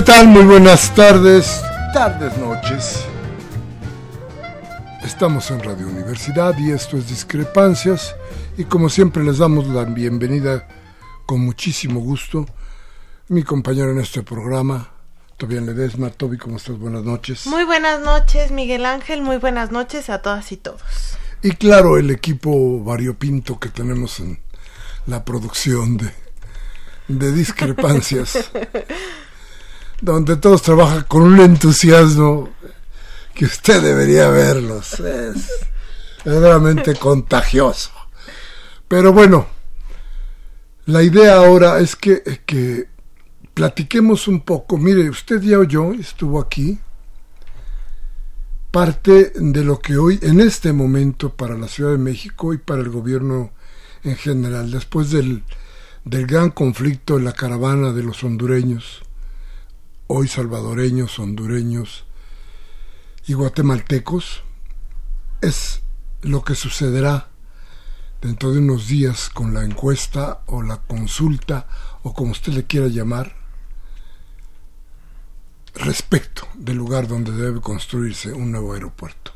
¿Qué tal? Muy buenas tardes, tardes, noches. Estamos en Radio Universidad y esto es Discrepancias y como siempre les damos la bienvenida con muchísimo gusto. Mi compañero en este programa, Tobián Ledesma. Toby, ¿cómo estás? Buenas noches. Muy buenas noches, Miguel Ángel. Muy buenas noches a todas y todos. Y claro, el equipo variopinto que tenemos en la producción de, de Discrepancias. donde todos trabajan con un entusiasmo que usted debería verlos. Es verdaderamente contagioso. Pero bueno, la idea ahora es que, que platiquemos un poco. Mire, usted ya oyó, estuvo aquí, parte de lo que hoy, en este momento, para la Ciudad de México y para el gobierno en general, después del, del gran conflicto en la caravana de los hondureños, hoy salvadoreños, hondureños y guatemaltecos, es lo que sucederá dentro de unos días con la encuesta o la consulta o como usted le quiera llamar respecto del lugar donde debe construirse un nuevo aeropuerto.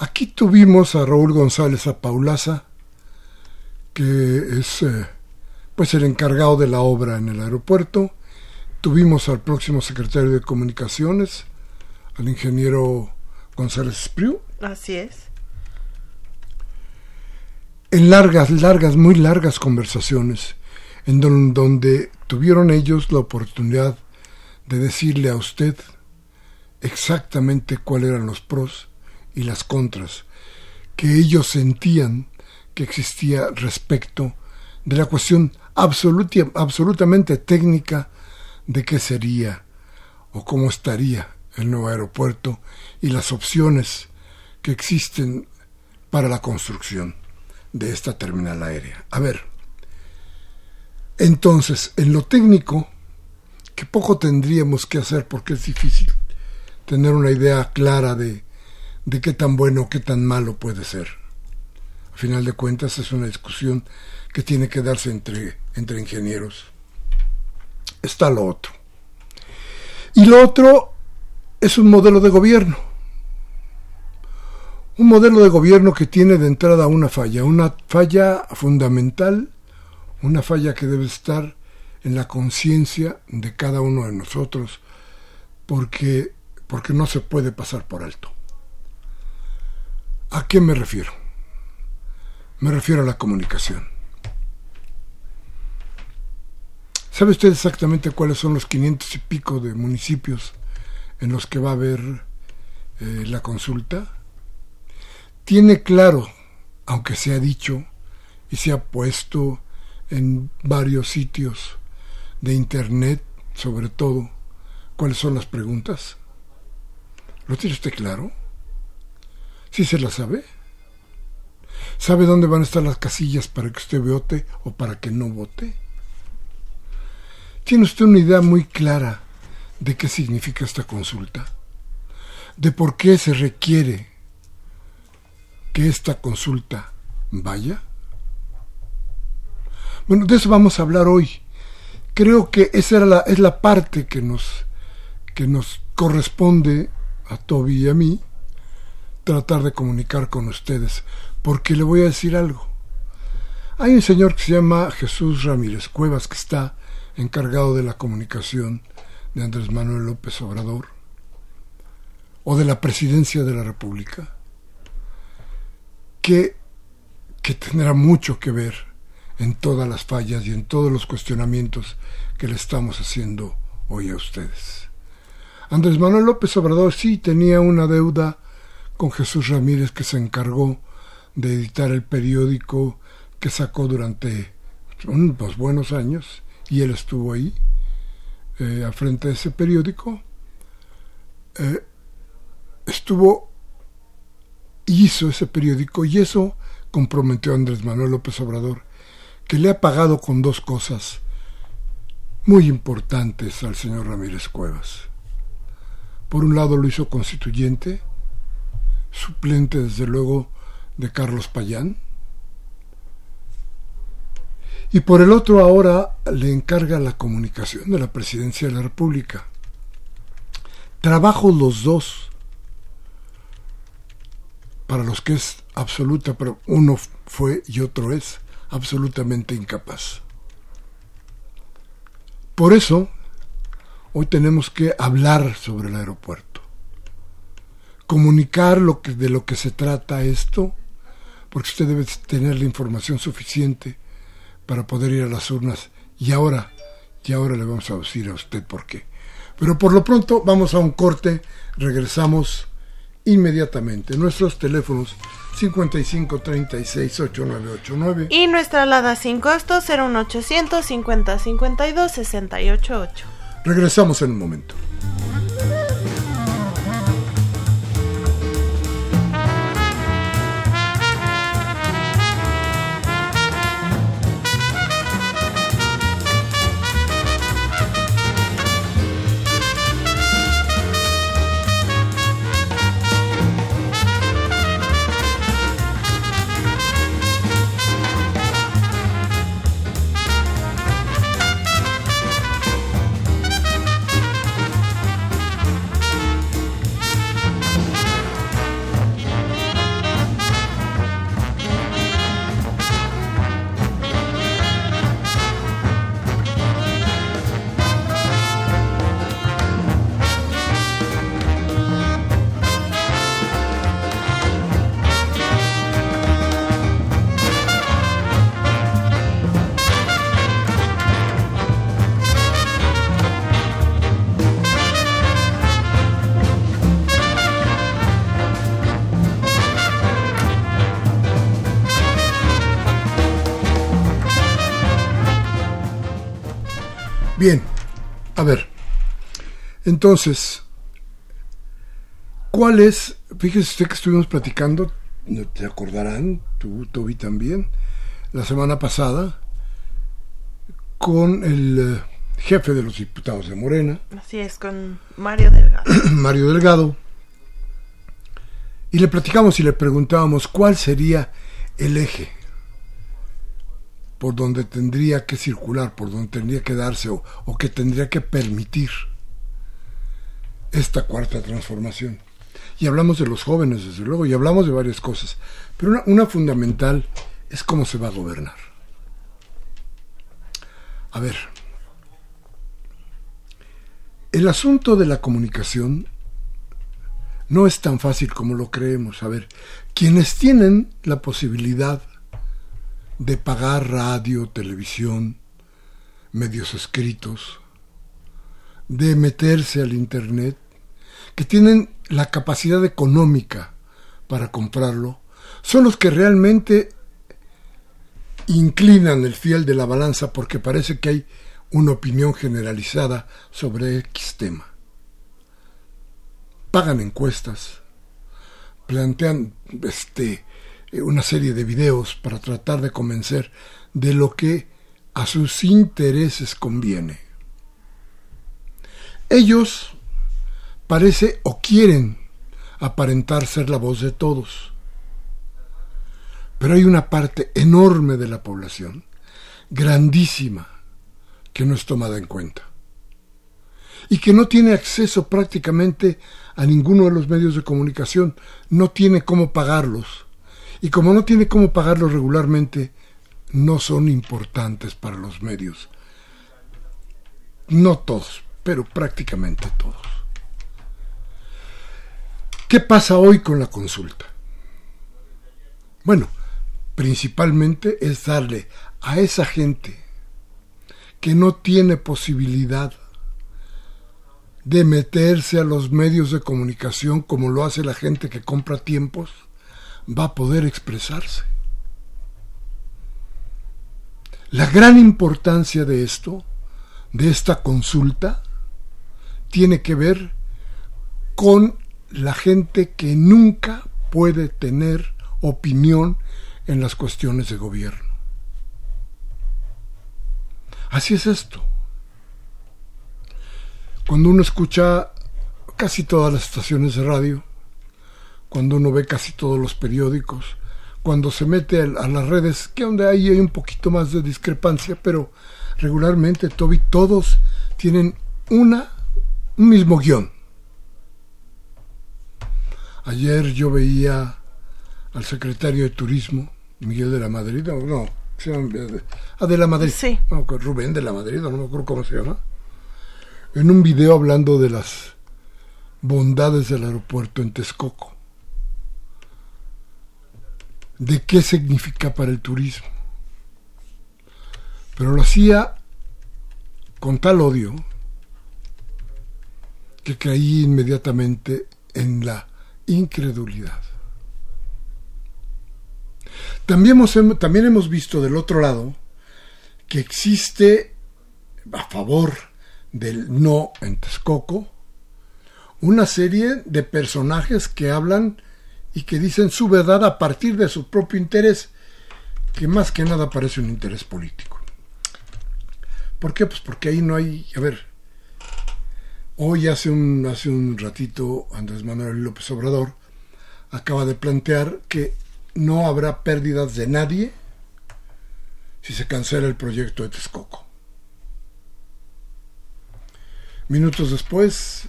Aquí tuvimos a Raúl González a Paulaza, que es eh, pues el encargado de la obra en el aeropuerto, Tuvimos al próximo secretario de Comunicaciones, al ingeniero González Espriu. Así es. En largas, largas, muy largas conversaciones, en donde tuvieron ellos la oportunidad de decirle a usted exactamente cuáles eran los pros y las contras que ellos sentían que existía respecto de la cuestión absolutamente técnica de qué sería o cómo estaría el nuevo aeropuerto y las opciones que existen para la construcción de esta terminal aérea. A ver, entonces, en lo técnico, que poco tendríamos que hacer porque es difícil tener una idea clara de, de qué tan bueno o qué tan malo puede ser. A final de cuentas es una discusión que tiene que darse entre, entre ingenieros está lo otro. Y lo otro es un modelo de gobierno. Un modelo de gobierno que tiene de entrada una falla, una falla fundamental, una falla que debe estar en la conciencia de cada uno de nosotros, porque, porque no se puede pasar por alto. ¿A qué me refiero? Me refiero a la comunicación. ¿Sabe usted exactamente cuáles son los 500 y pico de municipios en los que va a haber eh, la consulta? Tiene claro, aunque se ha dicho y se ha puesto en varios sitios de Internet sobre todo, cuáles son las preguntas? ¿Lo tiene usted claro? ¿Sí se la sabe? ¿Sabe dónde van a estar las casillas para que usted vote o para que no vote? ¿Tiene usted una idea muy clara de qué significa esta consulta? ¿De por qué se requiere que esta consulta vaya? Bueno, de eso vamos a hablar hoy. Creo que esa era la, es la parte que nos, que nos corresponde a Toby y a mí tratar de comunicar con ustedes, porque le voy a decir algo. Hay un señor que se llama Jesús Ramírez Cuevas que está encargado de la comunicación de Andrés Manuel López Obrador o de la presidencia de la República, que, que tendrá mucho que ver en todas las fallas y en todos los cuestionamientos que le estamos haciendo hoy a ustedes. Andrés Manuel López Obrador sí tenía una deuda con Jesús Ramírez que se encargó de editar el periódico que sacó durante unos buenos años y él estuvo ahí eh, al frente de ese periódico eh, estuvo hizo ese periódico y eso comprometió a Andrés Manuel López Obrador que le ha pagado con dos cosas muy importantes al señor Ramírez Cuevas. Por un lado lo hizo constituyente, suplente desde luego de Carlos Payán, y por el otro ahora le encarga la comunicación de la presidencia de la República. Trabajo los dos, para los que es absoluta, pero uno fue y otro es absolutamente incapaz. Por eso, hoy tenemos que hablar sobre el aeropuerto, comunicar lo que, de lo que se trata esto, porque usted debe tener la información suficiente para poder ir a las urnas. Y ahora, y ahora le vamos a decir a usted por qué. Pero por lo pronto vamos a un corte, regresamos inmediatamente. Nuestros teléfonos 55 36 8989 y nuestra alada sin costo 01800 50 52 688. Regresamos en un momento. Entonces, ¿cuál es? Fíjese usted que estuvimos platicando, no te acordarán, tú, Toby también, la semana pasada, con el eh, jefe de los diputados de Morena. Así es, con Mario Delgado. Mario Delgado. Y le platicamos y le preguntábamos cuál sería el eje por donde tendría que circular, por donde tendría que darse o, que tendría que permitir esta cuarta transformación. Y hablamos de los jóvenes, desde luego, y hablamos de varias cosas, pero una, fundamental es cómo se va a gobernar. A ver, el asunto de la comunicación no es tan fácil como lo creemos. A ver, quienes tienen la posibilidad de pagar radio, televisión, medios escritos, de meterse al Internet, que tienen la capacidad económica para comprarlo, son los que realmente inclinan el fiel de la balanza porque parece que hay una opinión generalizada sobre X tema. Pagan encuestas, plantean este, una serie de videos para tratar de convencer de lo que a sus intereses conviene. Ellos parece o quieren aparentar ser la voz de todos. Pero hay una parte enorme de la población, grandísima, que no es tomada en cuenta. Y que no tiene acceso prácticamente a ninguno de los medios de comunicación, no tiene cómo pagarlos. Y como no tiene cómo pagarlos regularmente, no son importantes para los medios. No todos, pero prácticamente todos. ¿Qué pasa hoy con la consulta? Bueno, principalmente es darle a esa gente que no tiene posibilidad de meterse a los medios de comunicación como lo hace la gente que compra tiempos, va a poder expresarse. La gran importancia de esto, de esta consulta, tiene que ver con la gente que nunca puede tener opinión en las cuestiones de gobierno. Así es esto. Cuando uno escucha casi todas las estaciones de radio, cuando uno ve casi todos los periódicos, cuando se mete a las redes, que donde ahí hay un poquito más de discrepancia, pero regularmente todos tienen una, un mismo guion. Ayer yo veía al secretario de Turismo, Miguel de la Madrid, no, no se llama, ah, de la Madrid, sí. Rubén de la Madrid, no me acuerdo cómo se llama, en un video hablando de las bondades del aeropuerto en Texcoco, de qué significa para el turismo. Pero lo hacía con tal odio que caí inmediatamente en la incredulidad. También hemos, también hemos visto del otro lado que existe a favor del no en Texcoco una serie de personajes que hablan y que dicen su verdad a partir de su propio interés, que más que nada parece un interés político. ¿Por qué? Pues porque ahí no hay, a ver, Hoy, hace un, hace un ratito, Andrés Manuel López Obrador acaba de plantear que no habrá pérdidas de nadie si se cancela el proyecto de Texcoco. Minutos después,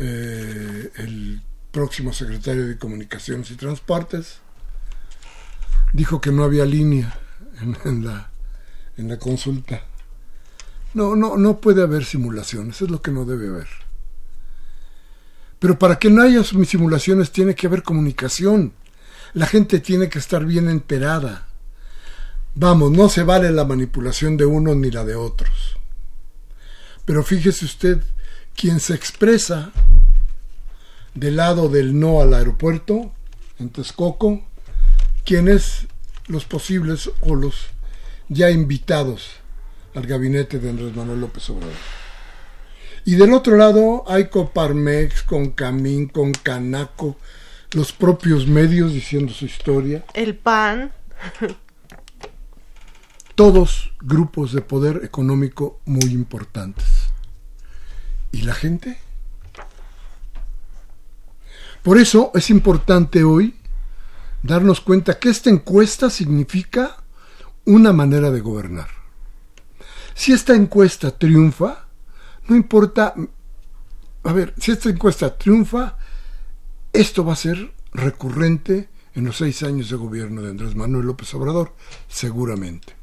eh, el próximo secretario de Comunicaciones y Transportes dijo que no había línea en, la, en la consulta no, no, no puede haber simulaciones, es lo que no debe haber. Pero para que no haya simulaciones tiene que haber comunicación. La gente tiene que estar bien enterada. Vamos, no se vale la manipulación de unos ni la de otros. Pero fíjese usted, quien se expresa del lado del no al aeropuerto, en Texcoco, quienes los posibles o los ya invitados al gabinete de Andrés Manuel López Obrador. Y del otro lado hay Coparmex, con Camín, con Canaco, los propios medios diciendo su historia. El PAN. Todos grupos de poder económico muy importantes. ¿Y la gente? Por eso es importante hoy darnos cuenta que esta encuesta significa una manera de gobernar. Si esta encuesta triunfa, no importa, a ver, si esta encuesta triunfa, esto va a ser recurrente en los seis años de gobierno de Andrés Manuel López Obrador, seguramente.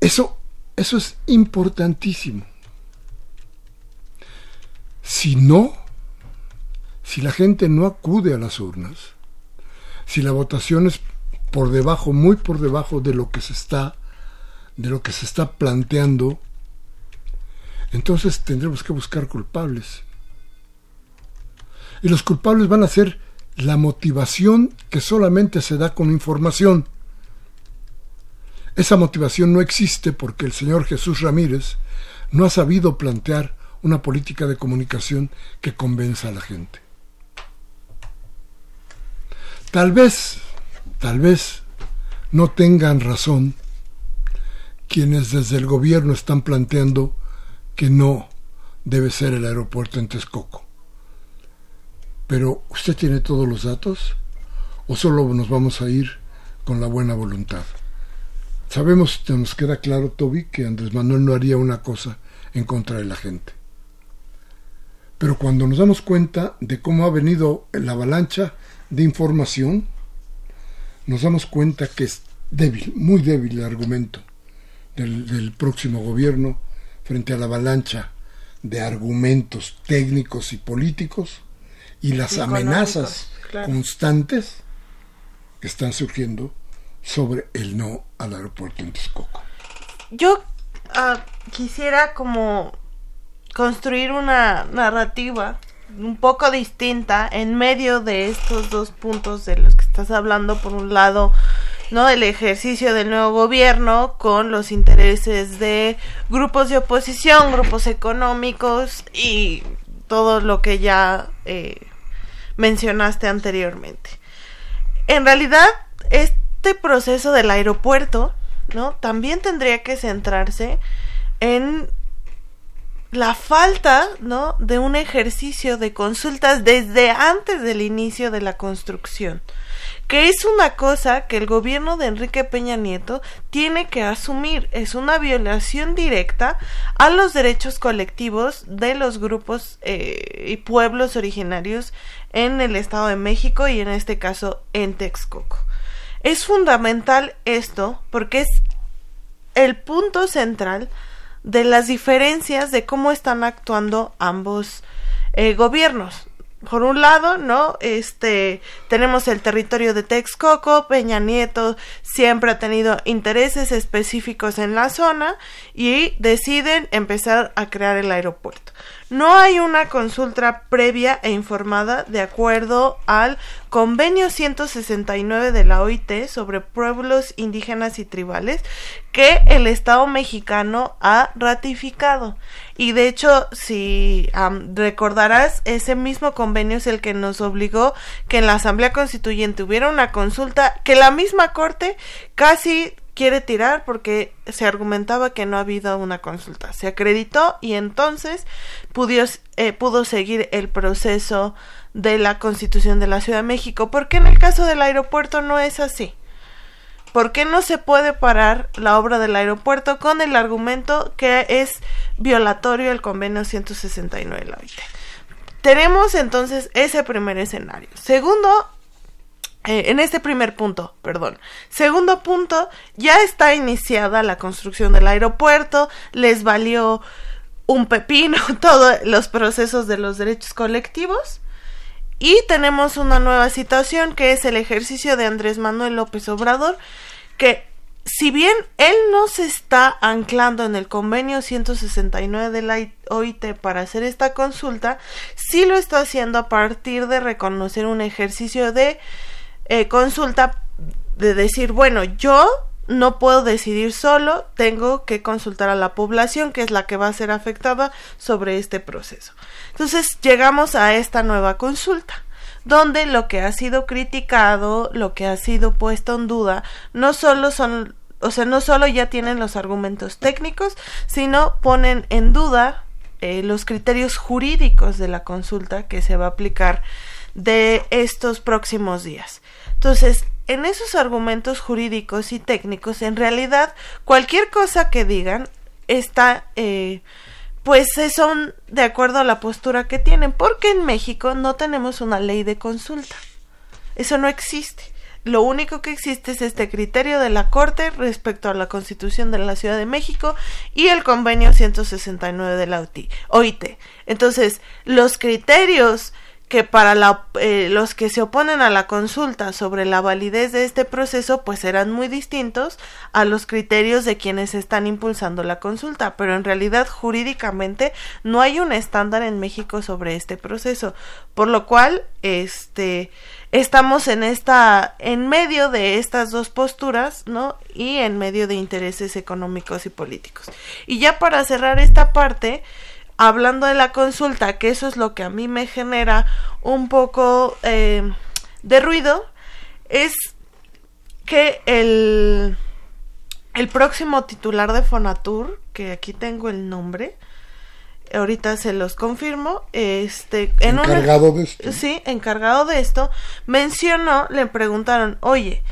Eso, eso es importantísimo. Si no, si la gente no acude a las urnas, si la votación es por debajo, muy por debajo de lo que se está de lo que se está planteando, entonces tendremos que buscar culpables. Y los culpables van a ser la motivación que solamente se da con información. Esa motivación no existe porque el señor Jesús Ramírez no ha sabido plantear una política de comunicación que convenza a la gente. Tal vez, tal vez no tengan razón quienes desde el gobierno están planteando que no debe ser el aeropuerto en Texcoco. Pero, ¿usted tiene todos los datos? ¿O solo nos vamos a ir con la buena voluntad? Sabemos, nos queda claro, Toby, que Andrés Manuel no haría una cosa en contra de la gente. Pero cuando nos damos cuenta de cómo ha venido la avalancha de información, nos damos cuenta que es débil, muy débil el argumento del, próximo gobierno frente a la avalancha de argumentos técnicos y políticos y las amenazas constantes que están surgiendo sobre el no al aeropuerto en Texcoco. Yo ah, quisiera como construir una narrativa un poco distinta en medio de estos dos puntos de los que estás hablando. Por un lado, ¿no? El ejercicio del nuevo gobierno con los intereses de grupos de oposición, grupos económicos y todo lo que ya eh, mencionaste anteriormente. En realidad, este proceso del aeropuerto, ¿no? También tendría que centrarse en la falta, ¿no? de un ejercicio de consultas desde antes del inicio de la construcción que es una cosa que el gobierno de Enrique Peña Nieto tiene que asumir. Es una violación directa a los derechos colectivos de los grupos eh, y pueblos originarios en el Estado de México y en este caso en Texcoco. Es fundamental esto porque es el punto central de las diferencias de cómo están actuando ambos eh, gobiernos por un lado, ¿no? Este, tenemos el territorio de Texcoco, Peña Nieto siempre ha tenido intereses específicos en la zona y deciden empezar a crear el aeropuerto. No hay una consulta previa e informada de acuerdo al convenio 169 de la OIT sobre pueblos indígenas y tribales que el Estado mexicano ha ratificado. Y de hecho, si recordarás, ese mismo convenio es el que nos obligó que en la Asamblea Constituyente hubiera una consulta que la misma Corte casi quiere tirar porque se argumentaba que no ha habido una consulta. Se acreditó y entonces pudo, eh, pudo seguir el proceso de la constitución de la Ciudad de México. porque en el caso del aeropuerto no es así? ¿Por qué no se puede parar la obra del aeropuerto con el argumento que es violatorio el convenio 169 de la OIT? Tenemos entonces ese primer escenario. Segundo, eh, en este primer punto, perdón. Segundo punto, ya está iniciada la construcción del aeropuerto, les valió un pepino todos los procesos de los derechos colectivos. Y tenemos una nueva situación que es el ejercicio de Andrés Manuel López Obrador, que si bien él no se está anclando en el convenio 169 de la OIT para hacer esta consulta, sí lo está haciendo a partir de reconocer un ejercicio de eh, consulta de decir, bueno, yo no puedo decidir solo, tengo que consultar a la población, que es la que va a ser afectada sobre este proceso. Entonces llegamos a esta nueva consulta donde lo que ha sido criticado, lo que ha sido puesto en duda, no solo son, o sea, no solo ya tienen los argumentos técnicos, sino ponen en duda eh, los criterios jurídicos de la consulta que se va a aplicar de estos próximos días. Entonces, en esos argumentos jurídicos y técnicos, en realidad, cualquier cosa que digan está, eh, pues son de acuerdo a la postura que tienen, porque en México no tenemos una ley de consulta. Eso no existe. Lo único que existe es este criterio de la Corte respecto a la Constitución de la Ciudad de México y el convenio 169 de la OIT. Entonces, los criterios que para la, eh, los que se oponen a la consulta sobre la validez de este proceso pues serán muy distintos a los criterios de quienes están impulsando la consulta, pero en realidad jurídicamente no hay un estándar en México sobre este proceso, por lo cual este estamos en esta en medio de estas dos posturas, ¿no? Y en medio de intereses económicos y políticos. Y ya para cerrar esta parte, hablando de la consulta, que eso es lo que a mí me genera un poco eh, de ruido, es que el, el próximo titular de Fonatur, que aquí tengo el nombre, ahorita se los confirmo, este, en encargado de esto. Sí, encargado de esto, mencionó, le preguntaron, oye,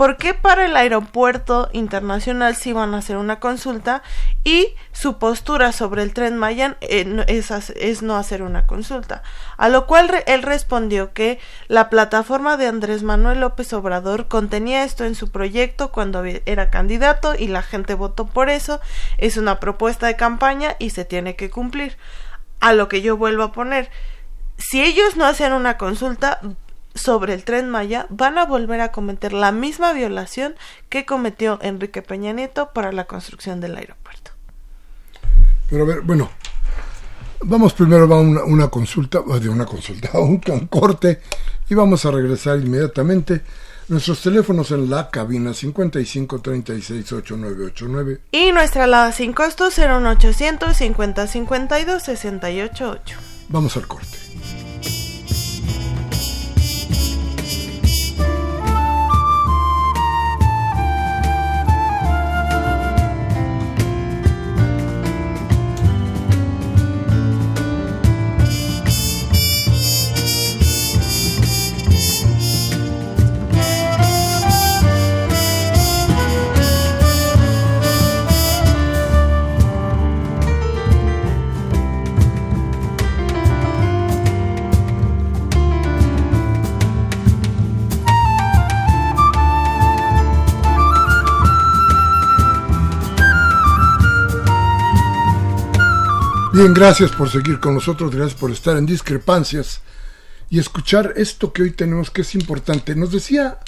¿Por qué para el aeropuerto internacional sí van a hacer una consulta y su postura sobre el tren Mayan eh, es, no hacer una consulta? A lo cual él respondió que la plataforma de Andrés Manuel López Obrador contenía esto en su proyecto cuando era candidato y la gente votó por eso. Es una propuesta de campaña y se tiene que cumplir. A lo que yo vuelvo a poner si ellos no hacen una consulta, sobre el tren Maya van a volver a cometer la misma violación que cometió Enrique Peña Nieto para la construcción del aeropuerto. Pero a ver, bueno, vamos primero a una, una consulta, de una consulta, a un corte y vamos a regresar inmediatamente. Nuestros teléfonos en la cabina 55 36 8989 y nuestra alada sin costo 01800 50 52 688. Vamos al corte. Bien, gracias por seguir con nosotros, gracias por estar en discrepancias y escuchar esto que hoy tenemos que es importante. Nos decía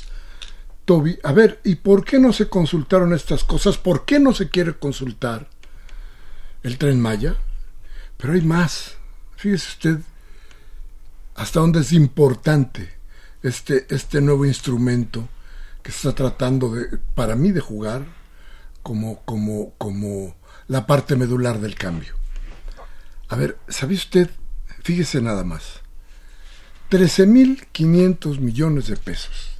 Toby, a ver, ¿y por qué no se consultaron estas cosas? ¿Por qué no se quiere consultar el tren Maya? Pero hay más. Fíjese usted hasta dónde es importante este, este nuevo instrumento que está tratando de, para mí, de jugar como, como, como la parte medular del cambio. A ver, ¿sabe usted? Fíjese nada más. 13.500 millones de pesos.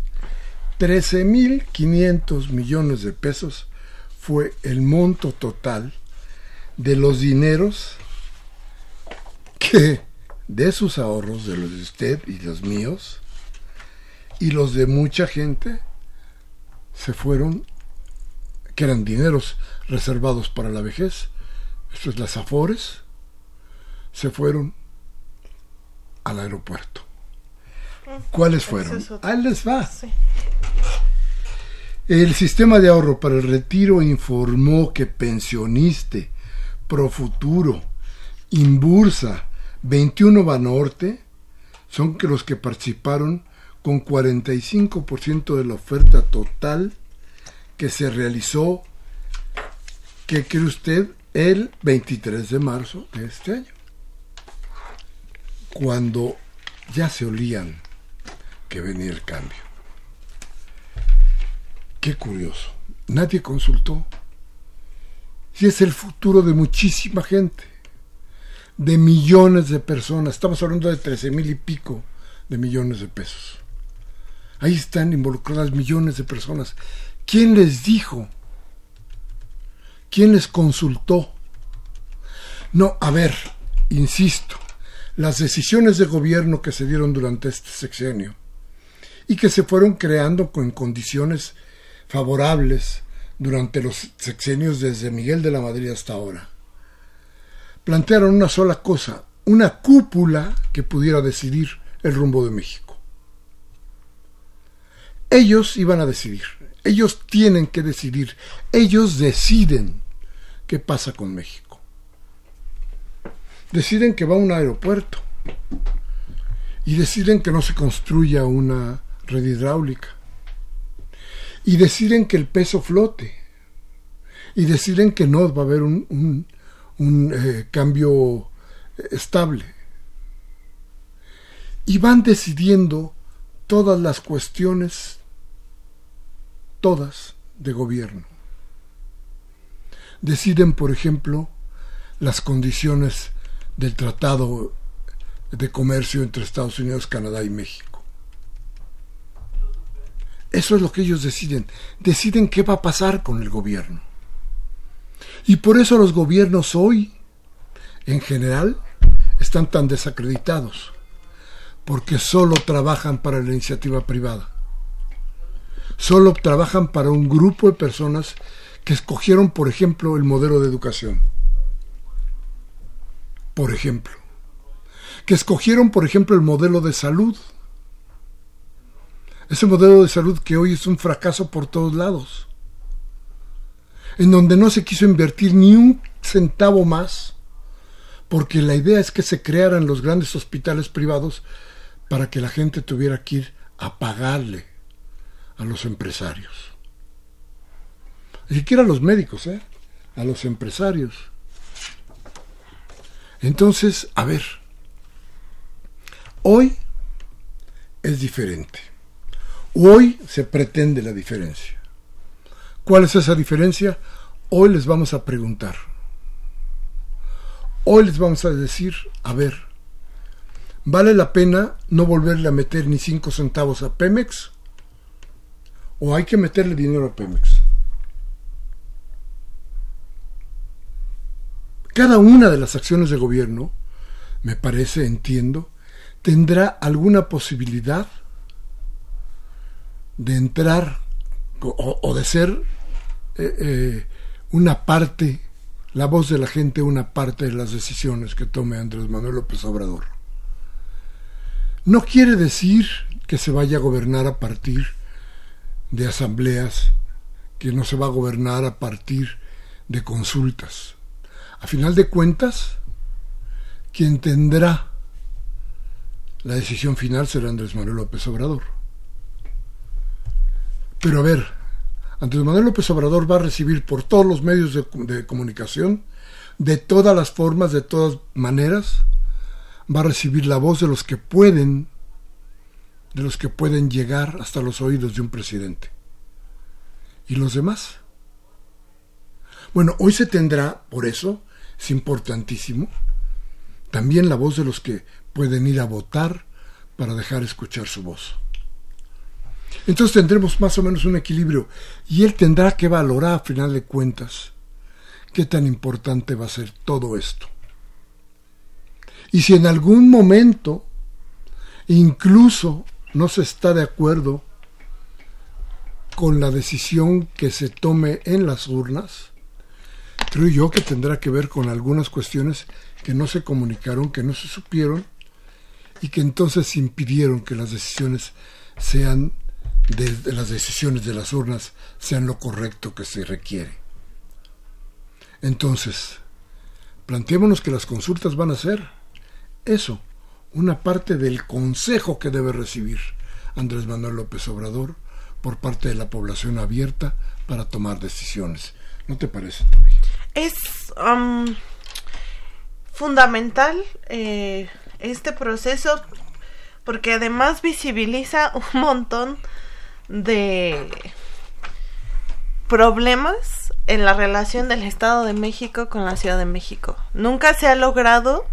13.500 millones de pesos fue el monto total de los dineros que de sus ahorros, de los de usted y los míos, y los de mucha gente, se fueron, que eran dineros reservados para la vejez. Esto es las Afores, se fueron al aeropuerto. ¿Cuáles fueron? Ahí les va. El sistema de ahorro para el retiro informó que pensioniste, Profuturo, Inbursa, 21 Banorte son que los que participaron con 45% de la oferta total que se realizó, ¿qué cree usted? El 23 de marzo de este año cuando ya se olían que venía el cambio. Qué curioso. Nadie consultó. Si es el futuro de muchísima gente, de millones de personas. Estamos hablando de trece mil y pico de millones de pesos. Ahí están involucradas millones de personas. ¿Quién les dijo? ¿Quién les consultó? No, a ver, insisto, las decisiones de gobierno que se dieron durante este sexenio y que se fueron creando con condiciones favorables durante los sexenios desde Miguel de la Madrid hasta ahora. Plantearon una sola cosa, una cúpula que pudiera decidir el rumbo de México. Ellos iban a decidir, ellos tienen que decidir, ellos deciden qué pasa con México deciden que va a un aeropuerto. y deciden que no se construya una red hidráulica y deciden que el peso flote y deciden que no va a haber un, eh, cambio estable y van decidiendo todas las cuestiones todas de gobierno deciden por ejemplo las condiciones del tratado de comercio entre Estados Unidos, Canadá y México. Eso es lo que ellos deciden. Deciden qué va a pasar con el gobierno. Y por eso los gobiernos hoy, en general, están tan desacreditados, porque solo trabajan para la iniciativa privada. Solo trabajan para un grupo de personas que escogieron, por ejemplo, el modelo de educación. Por ejemplo que escogieron, por ejemplo, el modelo de salud. Ese modelo de salud que hoy es un fracaso por todos lados, en donde no se quiso invertir ni un centavo más, porque la idea es que se crearan los grandes hospitales privados para que la gente tuviera que ir a pagarle a los empresarios. Ni siquiera a los médicos, ¿eh? a los empresarios. Entonces, a ver, Hoy es diferente. Hoy se pretende la diferencia. ¿Cuál es esa diferencia? Hoy les vamos a preguntar. Hoy les vamos a decir, a ver, ¿vale la pena no volverle a meter ni cinco centavos a Pemex? ¿O hay que meterle dinero a Pemex? Cada una de las acciones de gobierno, me parece, entiendo, tendrá alguna posibilidad de entrar o, de ser eh, eh, una parte, la voz de la gente, una parte de las decisiones que tome Andrés Manuel López Obrador. No quiere decir que se vaya a gobernar a partir de asambleas, que no se va a gobernar a partir de consultas. A final de cuentas, quien tendrá la decisión final será Andrés Manuel López Obrador. Pero a ver, Andrés Manuel López Obrador va a recibir por todos los medios de, comunicación, de todas las formas, de todas maneras, va a recibir la voz de los que pueden, de los que pueden llegar hasta los oídos de un presidente. ¿Y los demás? Bueno, hoy se tendrá, por eso, es importantísimo, también la voz de los que pueden ir a votar para dejar escuchar su voz. Entonces tendremos más o menos un equilibrio y él tendrá que valorar a final de cuentas qué tan importante va a ser todo esto. Y si en algún momento incluso no se está de acuerdo con la decisión que se tome en las urnas, creo yo que tendrá que ver con algunas cuestiones que no se comunicaron, que no se supieron y que entonces impidieron que las decisiones sean de, las decisiones de las urnas sean lo correcto que se requiere. Entonces, planteémonos que las consultas van a ser eso, una parte del consejo que debe recibir Andrés Manuel López Obrador por parte de la población abierta para tomar decisiones. ¿No te parece, Toby? Es um, fundamental eh, este proceso porque además visibiliza un montón de problemas en la relación del Estado de México con la Ciudad de México. Nunca se ha logrado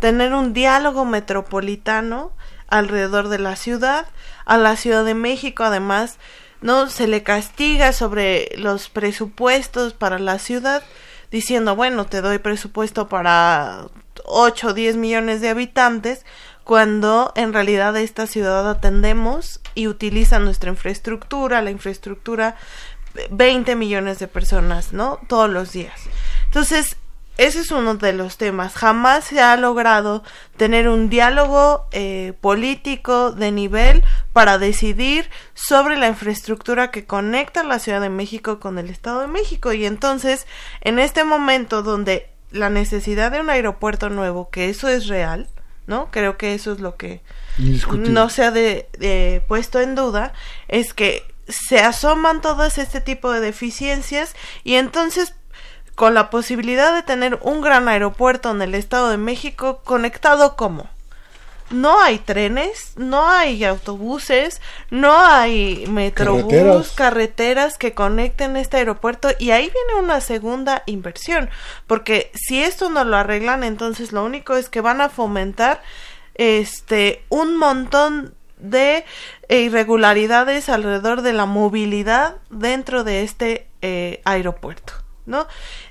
tener un diálogo metropolitano alrededor de la ciudad. A la Ciudad de México además no se le castiga sobre los presupuestos para la ciudad diciendo, bueno, te doy presupuesto para 8 o 10 millones de habitantes, cuando en realidad esta ciudad atendemos y utiliza nuestra infraestructura, la infraestructura 20 millones de personas, ¿no? Todos los días. Entonces, ese es uno de los temas. Jamás se ha logrado tener un diálogo eh, político de nivel para decidir sobre la infraestructura que conecta la Ciudad de México con el Estado de México. Y entonces, en este momento donde la necesidad de un aeropuerto nuevo, que eso es real, ¿no? Creo que eso es lo que no se ha de, puesto en duda, es que se asoman todas este tipo de deficiencias y entonces con la posibilidad de tener un gran aeropuerto en el Estado de México conectado como no hay trenes, no hay autobuses, no hay metrobús, carreteras. que conecten este aeropuerto y ahí viene una segunda inversión, porque si esto no lo arreglan, entonces lo único es que van a fomentar este un montón de irregularidades alrededor de la movilidad dentro de este eh, aeropuerto. ¿no?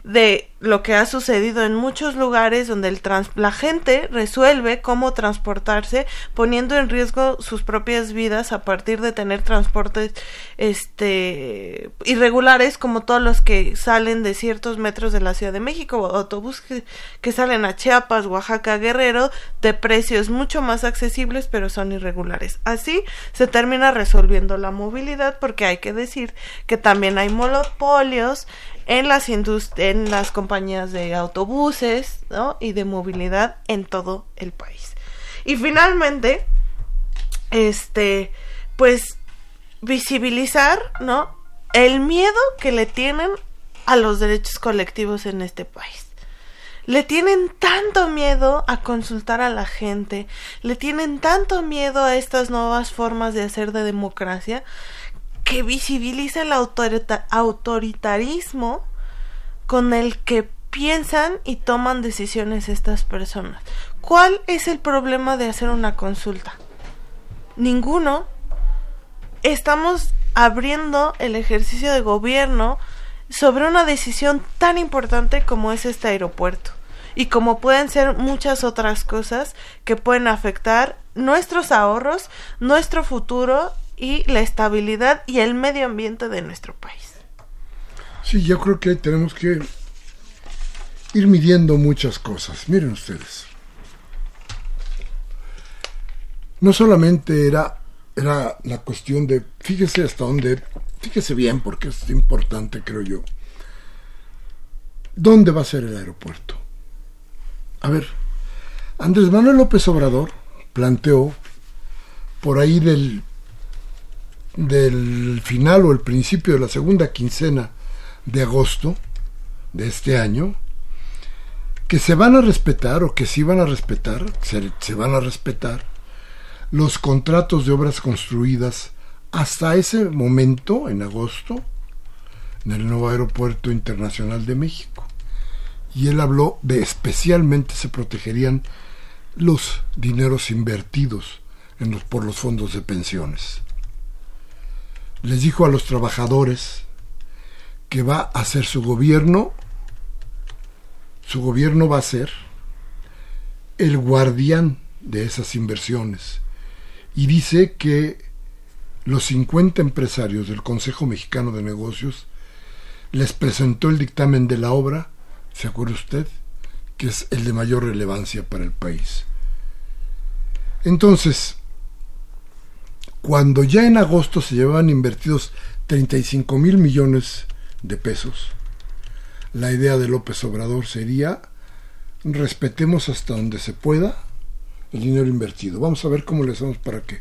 De lo que ha sucedido en muchos lugares donde el la gente resuelve cómo transportarse poniendo en riesgo sus propias vidas a partir de tener transportes este irregulares como todos los que salen de ciertos metros de la Ciudad de México o autobuses que, salen a Chiapas, Oaxaca, Guerrero de precios mucho más accesibles pero son irregulares. Así se termina resolviendo la movilidad porque hay que decir que también hay monopolios en las, las compañías de autobuses ¿no? y de movilidad en todo el país. Y finalmente, este, pues visibilizar, ¿no? El miedo que le tienen a los derechos colectivos en este país. Le tienen tanto miedo a consultar a la gente, le tienen tanto miedo a estas nuevas formas de hacer de democracia, que visibiliza el autoritarismo con el que piensan y toman decisiones estas personas. ¿Cuál es el problema de hacer una consulta? Ninguno. Estamos abriendo el ejercicio de gobierno sobre una decisión tan importante como es este aeropuerto y como pueden ser muchas otras cosas que pueden afectar nuestros ahorros, nuestro futuro y la estabilidad y el medio ambiente de nuestro país. Sí, yo creo que tenemos que ir midiendo muchas cosas. Miren ustedes. No solamente era, era la cuestión de, fíjese hasta dónde, fíjese bien porque es importante, creo yo. ¿Dónde va a ser el aeropuerto? A ver, Andrés Manuel López Obrador planteó por ahí del del final o el principio de la segunda quincena de agosto de este año, que se van a respetar o que sí van a respetar, se, se van a respetar los contratos de obras construidas hasta ese momento, en agosto, en el nuevo aeropuerto internacional de México. Y él habló de especialmente se protegerían los dineros invertidos en los, por los fondos de pensiones les dijo a los trabajadores que va a ser su gobierno, su gobierno va a ser el guardián de esas inversiones. Y dice que los 50 empresarios del Consejo Mexicano de Negocios les presentó el dictamen de la obra, ¿se acuerda usted? Que es el de mayor relevancia para el país. Entonces, cuando ya en agosto se llevaban invertidos 35 mil millones de pesos, la idea de López Obrador sería respetemos hasta donde se pueda el dinero invertido. Vamos a ver cómo le hacemos para que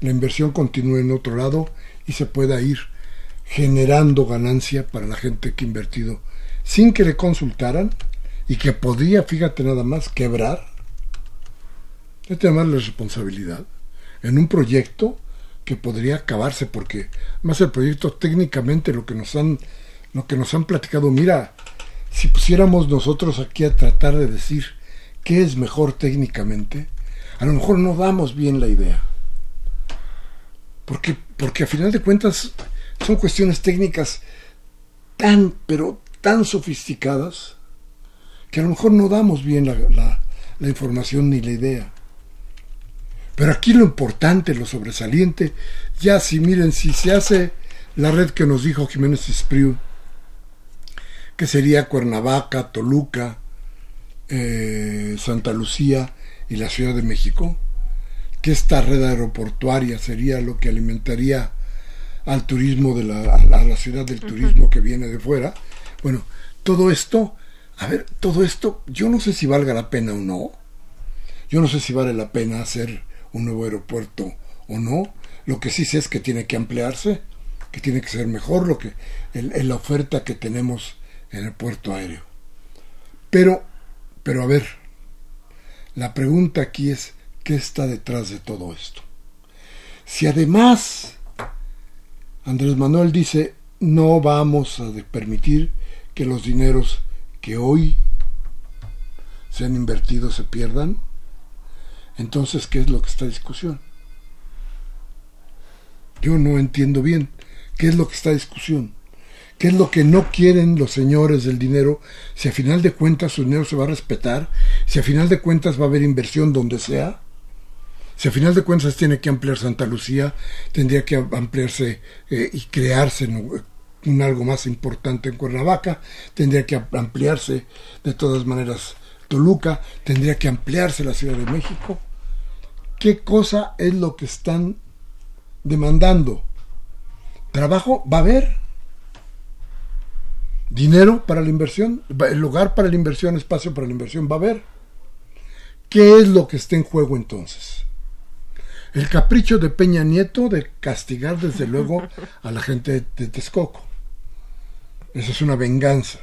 la inversión continúe en otro lado y se pueda ir generando ganancia para la gente que ha invertido sin que le consultaran y que podría, fíjate nada más, quebrar. Es tener la responsabilidad en un proyecto que podría acabarse porque más el proyecto técnicamente lo que nos han lo que nos han platicado mira si pusiéramos nosotros aquí a tratar de decir qué es mejor técnicamente a lo mejor no damos bien la idea. Porque porque a final de cuentas son cuestiones técnicas tan pero tan sofisticadas que a lo mejor no damos bien la, la información ni la idea. Pero aquí lo importante, lo sobresaliente, ya si miren, si se hace la red que nos dijo Jiménez Espriu, que sería Cuernavaca, Toluca, eh, Santa Lucía y la Ciudad de México, que esta red aeroportuaria sería lo que alimentaría al turismo de la, a la ciudad del turismo que viene de fuera. Bueno, todo esto, a ver, todo esto, yo no sé si valga la pena o no, Yo no sé si vale la pena hacer un nuevo aeropuerto o no. Lo que sí sé es que tiene que ampliarse, que tiene que ser mejor lo que la oferta que tenemos en el puerto aéreo. Pero, pero a ver, la pregunta aquí es, ¿qué está detrás de todo esto? Si además Andrés Manuel dice, no vamos a permitir que los dineros que hoy se han invertido se pierdan, entonces, ¿qué es lo que está discusión? Yo no entiendo bien qué es lo que está discusión. ¿Qué es lo que no quieren los señores del dinero? Si a final de cuentas su dinero se va a respetar, si a final de cuentas va a haber inversión donde sea, si a final de cuentas tiene que ampliar Santa Lucía, tendría que ampliarse eh, y crearse un algo más importante en Cuernavaca, tendría que ampliarse de todas maneras Toluca, tendría que ampliarse la Ciudad de México. ¿Qué cosa es lo que están demandando? ¿Trabajo va a haber? Dinero para la inversión, el lugar para la inversión, espacio para la inversión va a haber. ¿Qué es lo que está en juego entonces? El capricho de Peña Nieto de castigar desde luego a la gente de, Texcoco. Esa es una venganza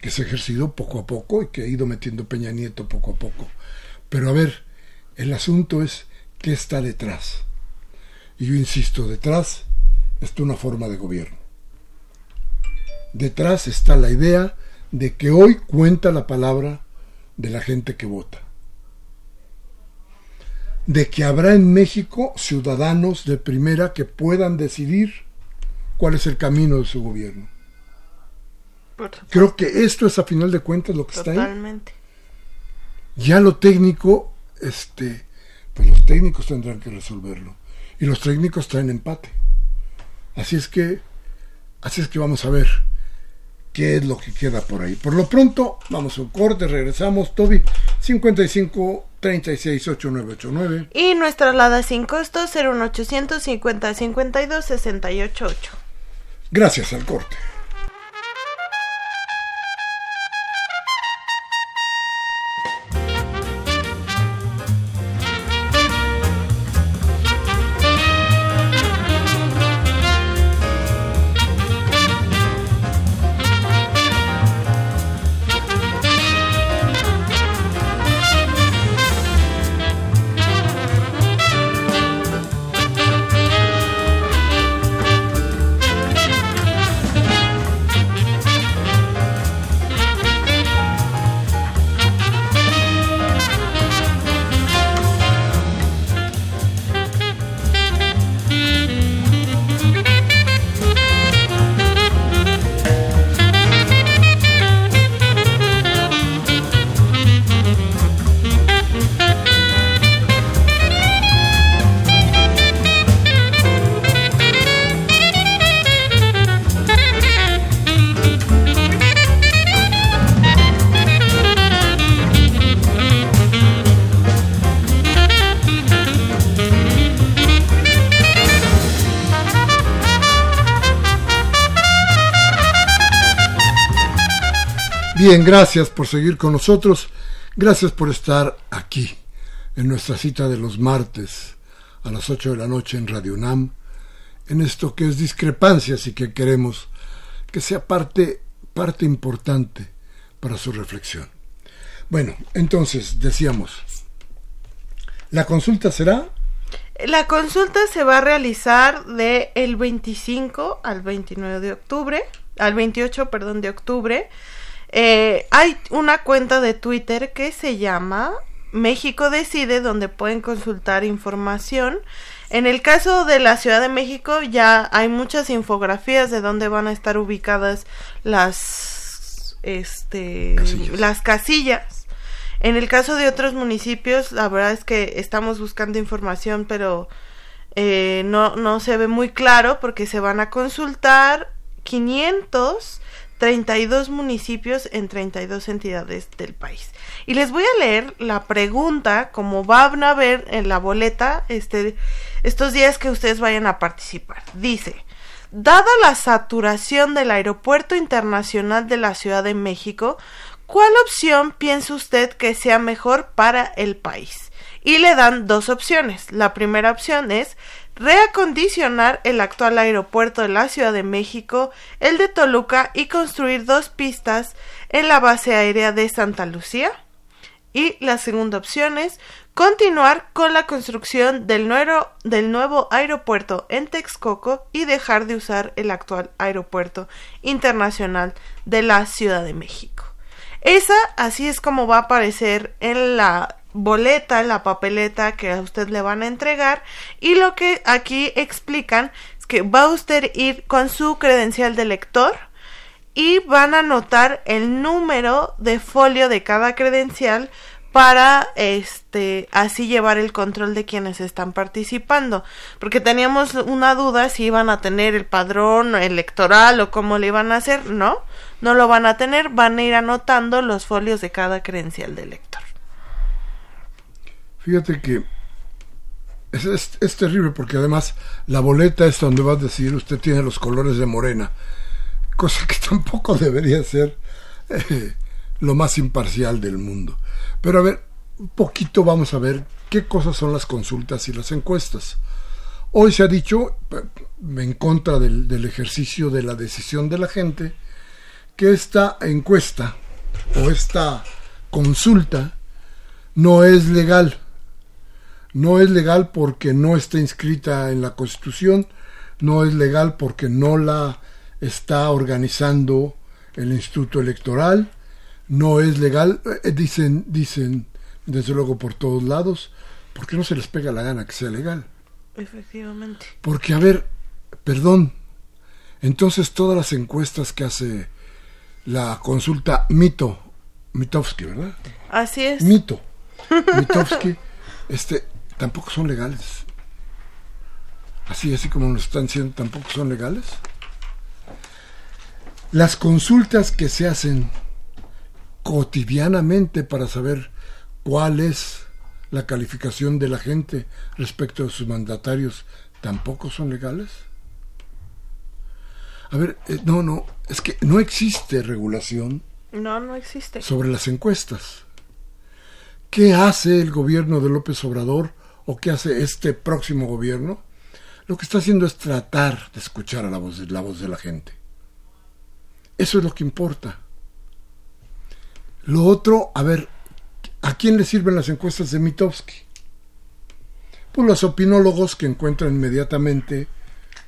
que se ha ejercido poco a poco y que ha ido metiendo Peña Nieto poco a poco. Pero a ver, el asunto es qué está detrás. Y yo insisto, detrás está una forma de gobierno detrás está la idea de que hoy cuenta la palabra de la gente que vota. De que habrá en México ciudadanos de primera que puedan decidir cuál es el camino de su gobierno. Creo que esto es a final de cuentas lo que está ahí. Ya lo técnico, este, pues los técnicos tendrán que resolverlo. Y los técnicos traen empate. Así es que, así es que vamos a ver qué es lo que queda por ahí. Por lo pronto, vamos a un corte, regresamos. Toby, 55 36 8989. Y nuestra alada sin costo 01800 50 52 68 8. Gracias al corte. Bien, gracias por seguir con nosotros. Gracias por estar aquí en nuestra cita de los martes a las 8 de la noche en Radio Nam, en esto que es discrepancias y que queremos que sea parte, parte importante para su reflexión. Bueno, entonces decíamos, ¿la consulta será? La consulta se va a realizar de el 25 al 29 de octubre, al 28, perdón, de octubre. Eh, hay una cuenta de Twitter que se llama México Decide, donde pueden consultar información. En el caso de la Ciudad de México ya hay muchas infografías de dónde van a estar ubicadas las este casillas. las casillas. En el caso de otros municipios, la verdad es que estamos buscando información, pero eh, no, no se ve muy claro porque se van a consultar 500 32 municipios en 32 entidades del país. Y les voy a leer la pregunta, como van a ver en la boleta este, estos días que ustedes vayan a participar. Dice, dada la saturación del Aeropuerto Internacional de la Ciudad de México, ¿Cuál opción piensa usted que sea mejor para el país? Y le dan dos opciones. La primera opción es reacondicionar el actual aeropuerto de la Ciudad de México, el de Toluca y construir dos pistas en la base aérea de Santa Lucía. Y la segunda opción es continuar con la construcción del nuevo, del nuevo aeropuerto en Texcoco y dejar de usar el actual aeropuerto internacional de la Ciudad de México. Esa así es como va a aparecer en la boleta, la papeleta que a usted le van a entregar y lo que aquí explican es que va a usted ir con su credencial de lector y van a anotar el número de folio de cada credencial para este así llevar el control de quienes están participando. Porque teníamos una duda si iban a tener el padrón electoral o cómo le iban a hacer. No no lo van a tener. Van a ir anotando los folios de cada credencial de lector fíjate que es, es, terrible porque además la boleta es donde va a decir usted tiene los colores de morena cosa que tampoco debería ser eh, lo más imparcial del mundo pero a ver, un poquito vamos a ver qué cosas son las consultas y las encuestas. Hoy se ha dicho, en contra del, del ejercicio de la decisión de la gente, que esta encuesta o esta consulta no es legal. No es legal porque no está inscrita en la Constitución, no es legal porque no la está organizando el Instituto Electoral, no es legal, eh, dicen, dicen desde luego por todos lados, ¿por qué no se les pega la gana que sea legal? Efectivamente. Porque, a ver, perdón, entonces todas las encuestas que hace la consulta Mito, Mitowski, ¿verdad? Así es. Mito, este, tampoco son legales. Así, así como nos están diciendo, tampoco son legales. Las consultas que se hacen cotidianamente para saber cuál es la calificación de la gente respecto a sus mandatarios tampoco son legales? A ver, eh, no, no, es que no existe regulación. No, no existe. Sobre las encuestas. ¿Qué hace el gobierno de López Obrador o qué hace este próximo gobierno? Lo que está haciendo es tratar de escuchar a la voz, la voz de la gente. Eso es lo que importa. Lo otro, a ver, ¿a quién le sirven las encuestas de Mitowski? Pues los opinólogos que encuentran inmediatamente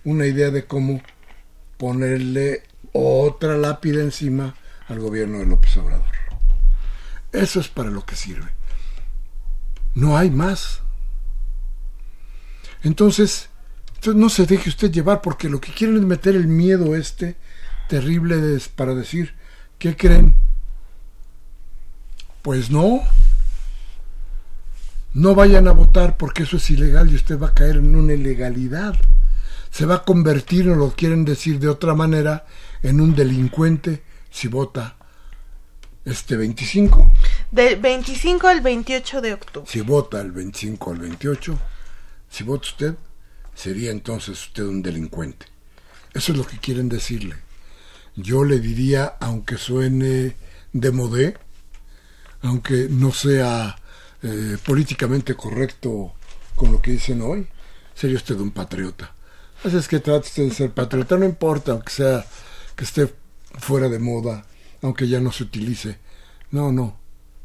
una idea de cómo ponerle otra lápida encima al gobierno de López Obrador. Eso es para lo que sirve. No hay más. Entonces, entonces no se deje usted llevar porque lo que quieren es meter el miedo este terrible para decir, ¿qué creen? Pues no. No vayan a votar porque eso es ilegal y usted va a caer en una ilegalidad. Se va a convertir, o lo quieren decir de otra manera, en un delincuente si vota este 25. Del 25 al 28 de octubre. Si vota el 25 al 28, si vota usted, sería entonces usted un delincuente. Eso es lo que quieren decirle. Yo le diría, aunque suene de modé, aunque no sea eh, políticamente correcto con lo que dicen hoy, sería usted un patriota. Así es que trate de ser patriota, no importa, aunque sea que esté fuera de moda, aunque ya no se utilice. No, no.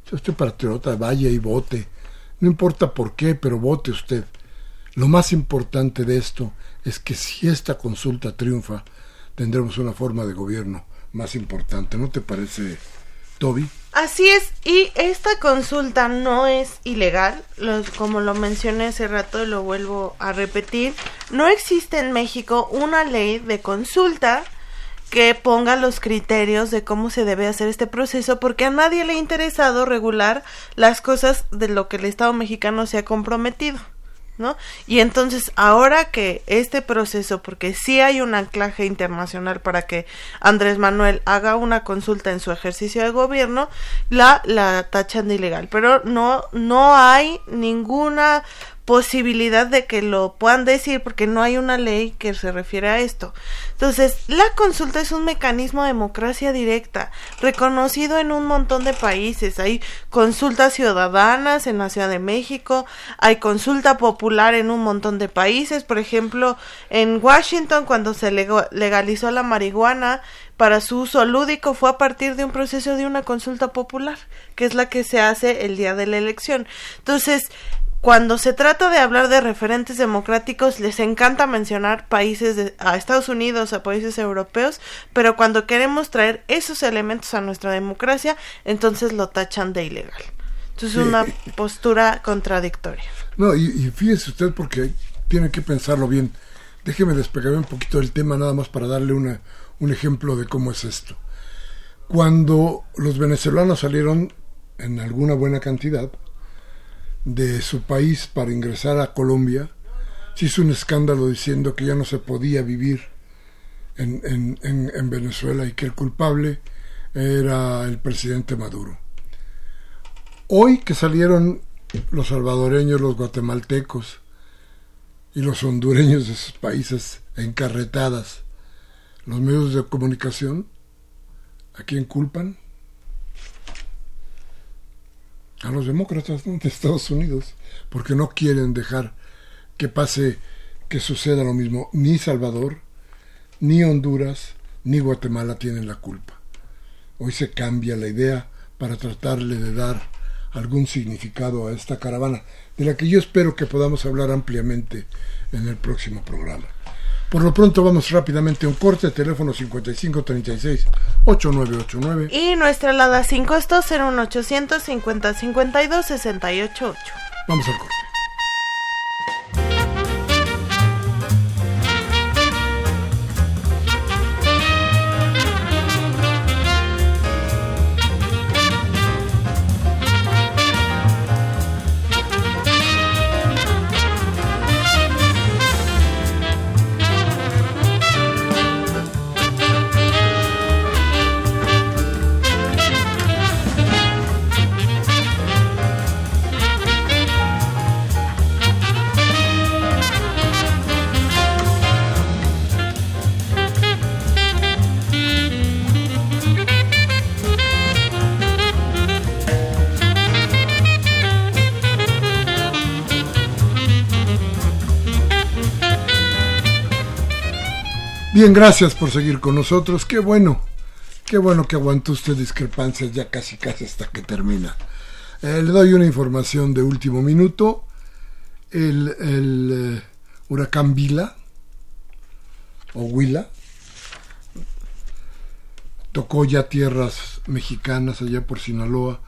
Si usted patriota, vaya y vote. No importa por qué, pero vote usted. Lo más importante de esto es que si esta consulta triunfa, tendremos una forma de gobierno más importante. ¿No te parece, Toby? Así es, y esta consulta no es ilegal, como lo mencioné hace rato y lo vuelvo a repetir, no existe en México una ley de consulta que ponga los criterios de cómo se debe hacer este proceso porque a nadie le ha interesado regular las cosas de lo que el Estado mexicano se ha comprometido. ¿No? Y entonces, ahora que este proceso, porque sí hay un anclaje internacional para que Andrés Manuel haga una consulta en su ejercicio de gobierno, la, la tachan de ilegal. Pero no, no hay ninguna posibilidad de que lo puedan decir porque no hay una ley que se refiere a esto. Entonces, la consulta es un mecanismo de democracia directa, reconocido en un montón de países. Hay consultas ciudadanas en la Ciudad de México, hay consulta popular en un montón de países, por ejemplo, en Washington cuando se legalizó la marihuana, para su uso lúdico fue a partir de un proceso de una consulta popular, que es la que se hace el día de la elección. Entonces, cuando se trata de hablar de referentes democráticos, les encanta mencionar países de, a Estados Unidos, a países europeos, pero cuando queremos traer esos elementos a nuestra democracia, entonces lo tachan de ilegal. Entonces es una postura contradictoria. No, y, y, fíjese usted porque tiene que pensarlo bien. Déjeme despegarme un poquito del tema nada más para darle una, un ejemplo de cómo es esto. Cuando los venezolanos salieron en alguna buena cantidad, de su país para ingresar a Colombia, se hizo un escándalo diciendo que ya no se podía vivir en, en, Venezuela y que el culpable era el presidente Maduro. Hoy que salieron los salvadoreños, los guatemaltecos y los hondureños de sus países encarretadas, los medios de comunicación, ¿a quién culpan? A los demócratas de Estados Unidos, porque no quieren dejar que pase, que suceda lo mismo. Ni Salvador, ni Honduras, ni Guatemala tienen la culpa. Hoy se cambia la idea para tratarle de dar algún significado a esta caravana, de la que yo espero que podamos hablar ampliamente en el próximo programa. Por lo pronto vamos rápidamente a un corte, teléfono 5536-8989. Y nuestra alada sin costo 01800 50 52 688. Vamos al corte. Bien, gracias por seguir con nosotros. Qué bueno, qué bueno que aguantó usted discrepancias ya casi casi hasta que termina. Eh, le doy una información de último minuto. El, eh, huracán Vila o Huila tocó ya tierras mexicanas allá por Sinaloa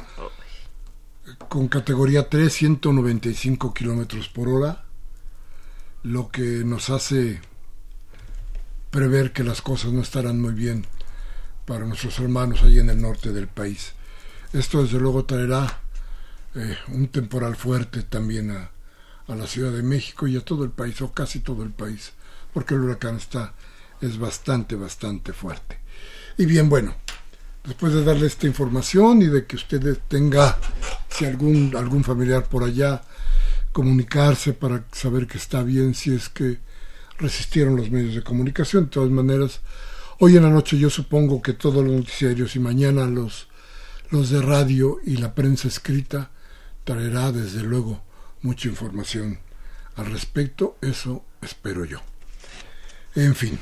con categoría 3, 195 kilómetros por hora, lo que nos hace prever que las cosas no estarán muy bien para nuestros hermanos allí en el norte del país. Esto desde luego traerá eh, un temporal fuerte también a, a, la Ciudad de México y a todo el país, o casi todo el país, porque el huracán está, es bastante, bastante fuerte. Y bien, bueno, después de darle esta información y de que usted tenga, si algún, algún familiar por allá, comunicarse para saber que está bien, si es que resistieron los medios de comunicación. De todas maneras, hoy en la noche yo supongo que todos los noticiarios y mañana los, los de radio y la prensa escrita traerá desde luego mucha información al respecto. Eso espero yo. En fin,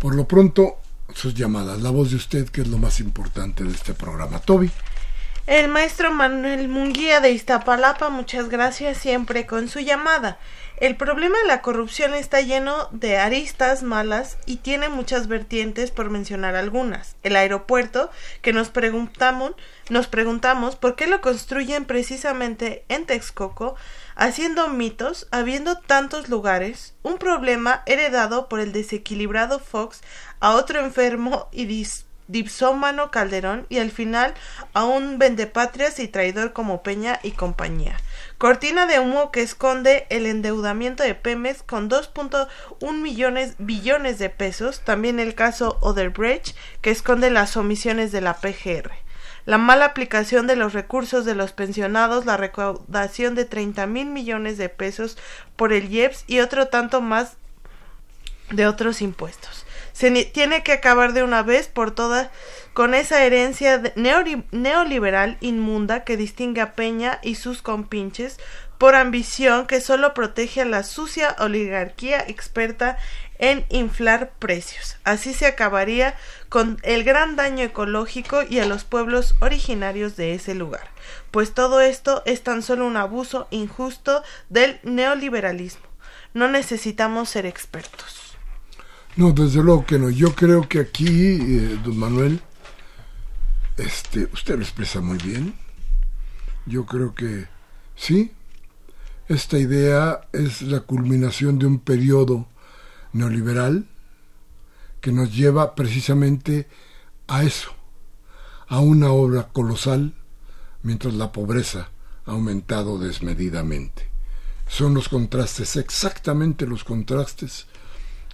por lo pronto, sus llamadas, la voz de usted, que es lo más importante de este programa. Toby. El maestro Manuel Munguía de Iztapalapa, muchas gracias siempre con su llamada. El problema de la corrupción está lleno de aristas malas y tiene muchas vertientes por mencionar algunas. El aeropuerto, que nos preguntamos, nos preguntamos por qué lo construyen precisamente en Texcoco, haciendo mitos, habiendo tantos lugares, un problema heredado por el desequilibrado Fox a otro enfermo y dis dipsómano Calderón y al final a un vendepatrias y traidor como Peña y compañía. Cortina de humo que esconde el endeudamiento de Pemex con 2.1 millones billones de pesos, también el caso Oderbrecht que esconde las omisiones de la PGR. la mala aplicación de los recursos de los pensionados, la recaudación de 30 mil millones de pesos por el IEPS y otro tanto más de otros impuestos. Se tiene que acabar de una vez por todas con esa herencia neoliberal inmunda que distingue a Peña y sus compinches por ambición que solo protege a la sucia oligarquía experta en inflar precios. Así se acabaría con el gran daño ecológico y a los pueblos originarios de ese lugar, pues todo esto es tan solo un abuso injusto del neoliberalismo. No necesitamos ser expertos. No, desde luego que no. Yo creo que aquí, eh, don Manuel, este, usted lo expresa muy bien. Yo creo que sí. Esta idea es la culminación de un periodo neoliberal que nos lleva precisamente a eso, a una obra colosal, mientras la pobreza ha aumentado desmedidamente. Son los contrastes, exactamente los contrastes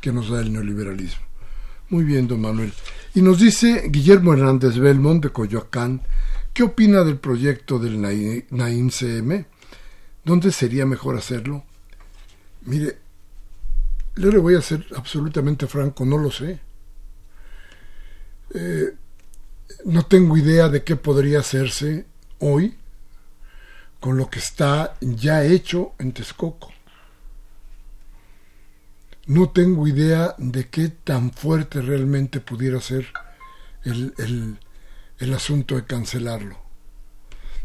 que nos da el neoliberalismo. Muy bien, don Manuel. Y nos dice Guillermo Hernández Belmont de Coyoacán, ¿qué opina del proyecto del Naim CM? ¿Dónde sería mejor hacerlo? Mire, yo le voy a ser absolutamente franco, no lo sé. Eh, no tengo idea de qué podría hacerse hoy con lo que está ya hecho en Texcoco. No tengo idea de qué tan fuerte realmente pudiera ser el, el, el asunto de cancelarlo.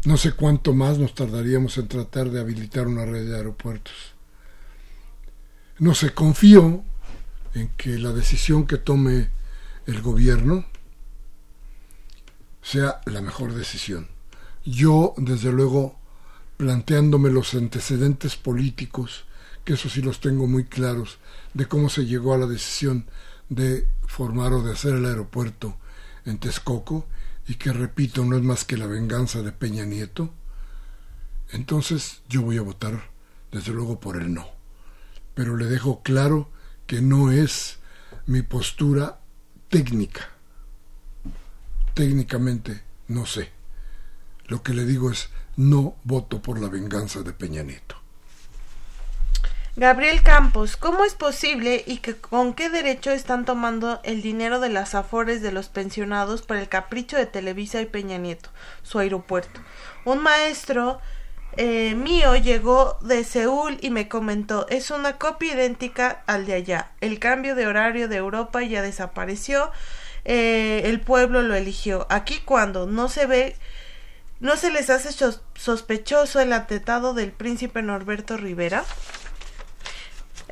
No sé cuánto más nos tardaríamos en tratar de habilitar una red de aeropuertos. No se confío en que la decisión que tome el gobierno sea la mejor decisión. Yo, desde luego, planteándome los antecedentes políticos, que eso sí los tengo muy claros, de cómo se llegó a la decisión de formar o de hacer el aeropuerto en Texcoco, y que repito, no es más que la venganza de Peña Nieto, entonces yo voy a votar, desde luego, por el no pero le dejo claro que no es mi postura técnica. Técnicamente no sé. Lo que le digo es no voto por la venganza de Peña Nieto. Gabriel Campos, ¿cómo es posible y que con qué derecho están tomando el dinero de las afores de los pensionados para el capricho de Televisa y Peña Nieto, su aeropuerto? Un maestro eh, mío llegó de Seúl y me comentó es una copia idéntica al de allá. El cambio de horario de Europa ya desapareció. Eh, el pueblo lo eligió. Aquí cuando no se ve, no se les hace sospechoso el atentado del príncipe Norberto Rivera.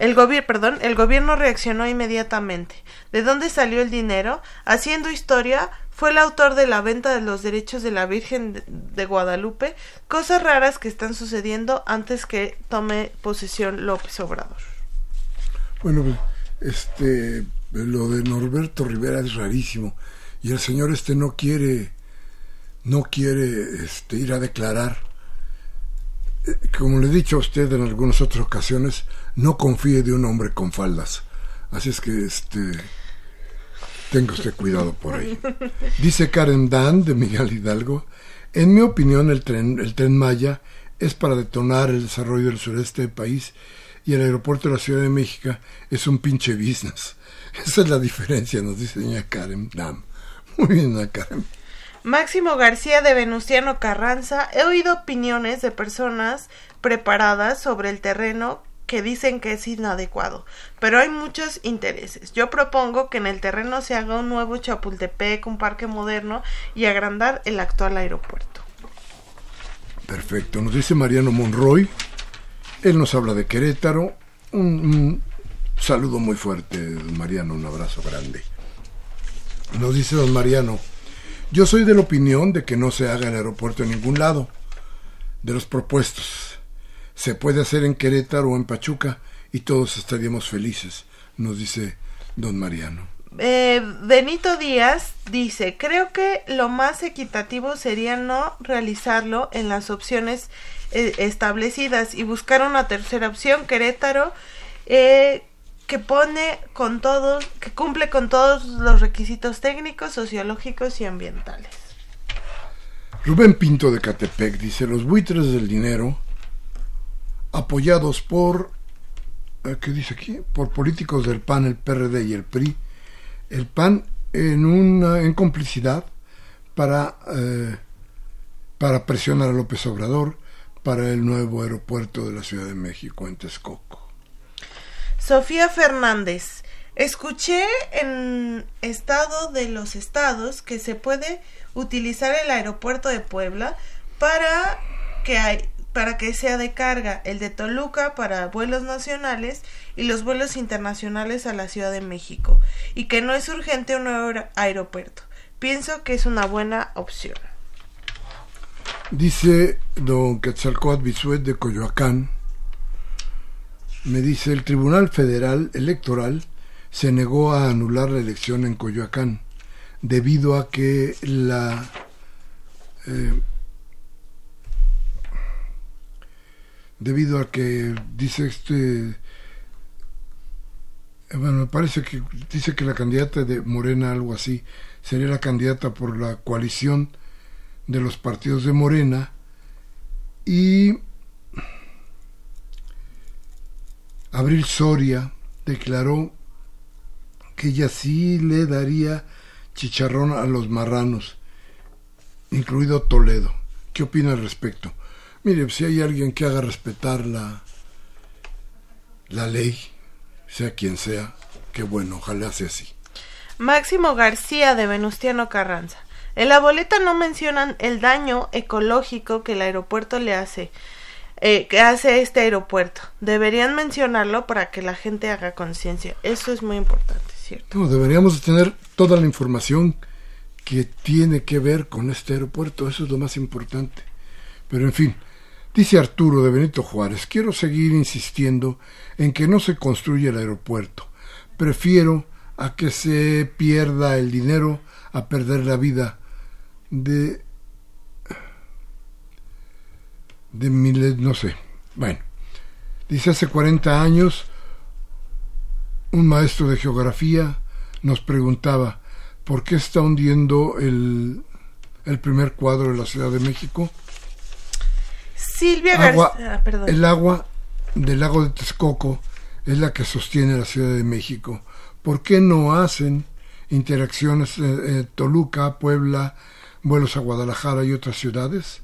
El gobierno, perdón, el gobierno reaccionó inmediatamente. ¿De dónde salió el dinero? Haciendo historia, fue el autor de la venta de los derechos de la Virgen de Guadalupe, cosas raras que están sucediendo antes que tome posesión López Obrador. Bueno, pues, este, lo de Norberto Rivera es rarísimo y el señor este no quiere, no quiere, este, ir a declarar. Eh, como le he dicho a usted en algunas otras ocasiones, no confíe de un hombre con faldas. Así es que, este, Tenga usted cuidado por ahí. Dice Karen Dan de Miguel Hidalgo. En mi opinión, el tren, el tren Maya es para detonar el desarrollo del sureste del país y el aeropuerto de la Ciudad de México es un pinche business. Esa es la diferencia, nos dice Karen Dan. Muy bien, Karen. Máximo García de Venustiano Carranza. He oído opiniones de personas preparadas sobre el terreno que dicen que es inadecuado, pero hay muchos intereses. Yo propongo que en el terreno se haga un nuevo Chapultepec, un parque moderno y agrandar el actual aeropuerto. Perfecto, nos dice Mariano Monroy, él nos habla de Querétaro, un, saludo muy fuerte, Mariano, un abrazo grande. Nos dice don Mariano, yo soy de la opinión de que no se haga el aeropuerto en ningún lado de los propuestos se puede hacer en Querétaro o en Pachuca y todos estaríamos felices, nos dice don Mariano. Eh, Benito Díaz dice, creo que lo más equitativo sería no realizarlo en las opciones eh, establecidas y buscar una tercera opción, Querétaro, eh, que pone con todos, que cumple con todos los requisitos técnicos, sociológicos y ambientales. Rubén Pinto de Catepec dice, los buitres del dinero, apoyados por, eh, ¿qué dice aquí? Por políticos del PAN, el PRD y el PRI, el PAN en, una, en complicidad para, eh, para presionar a López Obrador para el nuevo aeropuerto de la Ciudad de México en Texcoco. Sofía Fernández, escuché en Estado de los Estados que se puede utilizar el aeropuerto de Puebla para que hay, para que sea de carga, el de Toluca para vuelos nacionales y los vuelos internacionales a la Ciudad de México, y que no es urgente un nuevo aeropuerto. Pienso que es una buena opción. Dice don Quetzalcoatl Bisuet de Coyoacán, me dice, el Tribunal Federal Electoral se negó a anular la elección en Coyoacán debido a que la eh, debido a que dice este eh, bueno me parece que dice que la candidata de Morena algo así sería la candidata por la coalición de los partidos de Morena y Abril Soria declaró que ella sí le daría chicharrón a los marranos, incluido Toledo. ¿Qué opina al respecto? Mire, si hay alguien que haga respetar la, la ley, sea quien sea, qué bueno, ojalá sea así. Máximo García de Venustiano Carranza. En la boleta no mencionan el daño ecológico que el aeropuerto le hace, eh, que hace este aeropuerto. Deberían mencionarlo para que la gente haga conciencia. Eso es muy importante, ¿cierto? No, deberíamos tener toda la información que tiene que ver con este aeropuerto. Eso es lo más importante. Pero en fin, dice Arturo de Benito Juárez, quiero seguir insistiendo en que no se construya el aeropuerto. Prefiero a que se pierda el dinero a perder la vida de de miles, no sé. Bueno, dice hace 40 años un maestro de geografía nos preguntaba por qué está hundiendo el, el primer cuadro de la Ciudad de México. Silvia García, ah, El agua del lago de Texcoco es la que sostiene la Ciudad de México. ¿Por qué no hacen interacciones en Toluca, Puebla, vuelos a Guadalajara y otras ciudades?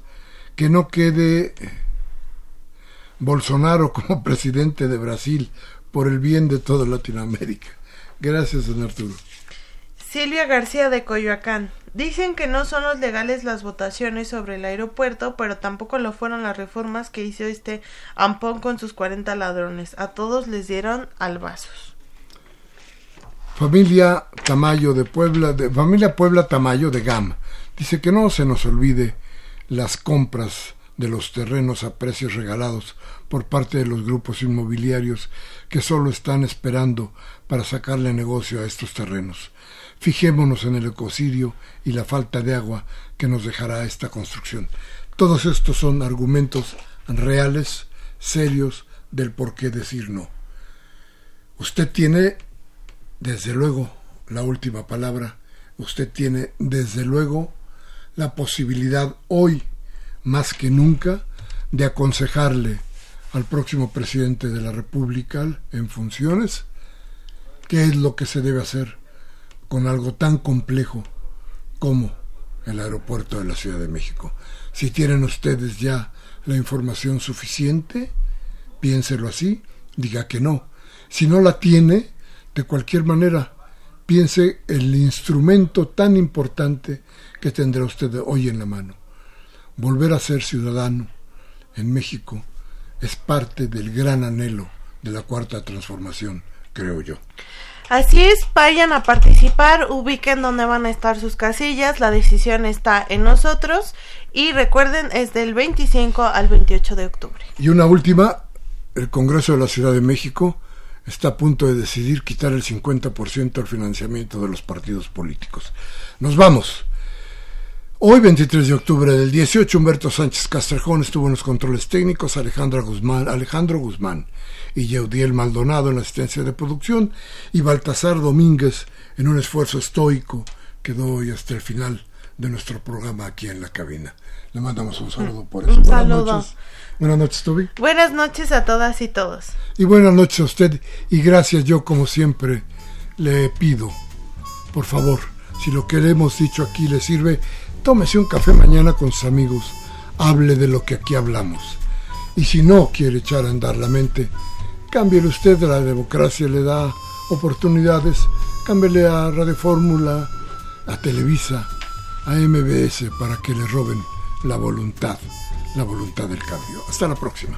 Que no quede Bolsonaro como presidente de Brasil por el bien de toda Latinoamérica. Gracias, don Arturo. Silvia García de Coyoacán. Dicen que no son los legales las votaciones sobre el aeropuerto, pero tampoco lo fueron las reformas que hizo este Ampón con sus 40 ladrones. A todos les dieron albazos. Familia Tamayo de Puebla, de, familia Puebla Tamayo de GAM. Dice que no se nos olvide las compras de los terrenos a precios regalados por parte de los grupos inmobiliarios que solo están esperando para sacarle negocio a estos terrenos. Fijémonos en el ecocidio y la falta de agua que nos dejará esta construcción. Todos estos son argumentos reales, serios, del por qué decir no. Usted tiene, desde luego, la última palabra. Usted tiene, desde luego, la posibilidad hoy, más que nunca, de aconsejarle al próximo presidente de la República en funciones qué es lo que se debe hacer con algo tan complejo como el aeropuerto de la Ciudad de México. Si tienen ustedes ya la información suficiente, piénselo así, diga que no. Si no la tiene, de cualquier manera, piense el instrumento tan importante que tendrá usted hoy en la mano. Volver a ser ciudadano en México es parte del gran anhelo de la cuarta transformación, creo yo. Así es, vayan a participar, ubiquen dónde van a estar sus casillas, la decisión está en nosotros y recuerden es del 25 al 28 de octubre. Y una última, el Congreso de la Ciudad de México está a punto de decidir quitar el 50% al financiamiento de los partidos políticos. Nos vamos. Hoy, 23 de octubre del 18, Humberto Sánchez Castrejón estuvo en los controles técnicos, Alejandra Guzmán, Alejandro Guzmán y Yeudiel Maldonado en la asistencia de producción y Baltasar Domínguez en un esfuerzo estoico que doy hasta el final de nuestro programa aquí en la cabina. Le mandamos un saludo por eso. Un buenas saludo. noches. Buenas noches, Toby. Buenas noches a todas y todos. Y buenas noches a usted. Y gracias, yo como siempre le pido, por favor, si lo que le hemos dicho aquí le sirve, tómese un café mañana con sus amigos, hable de lo que aquí hablamos. Y si no quiere echar a andar la mente, cámbiele usted, la democracia le da oportunidades, cámbiele a Radio Fórmula, a Televisa, a MBS para que le roben la voluntad, la voluntad del cambio. Hasta la próxima.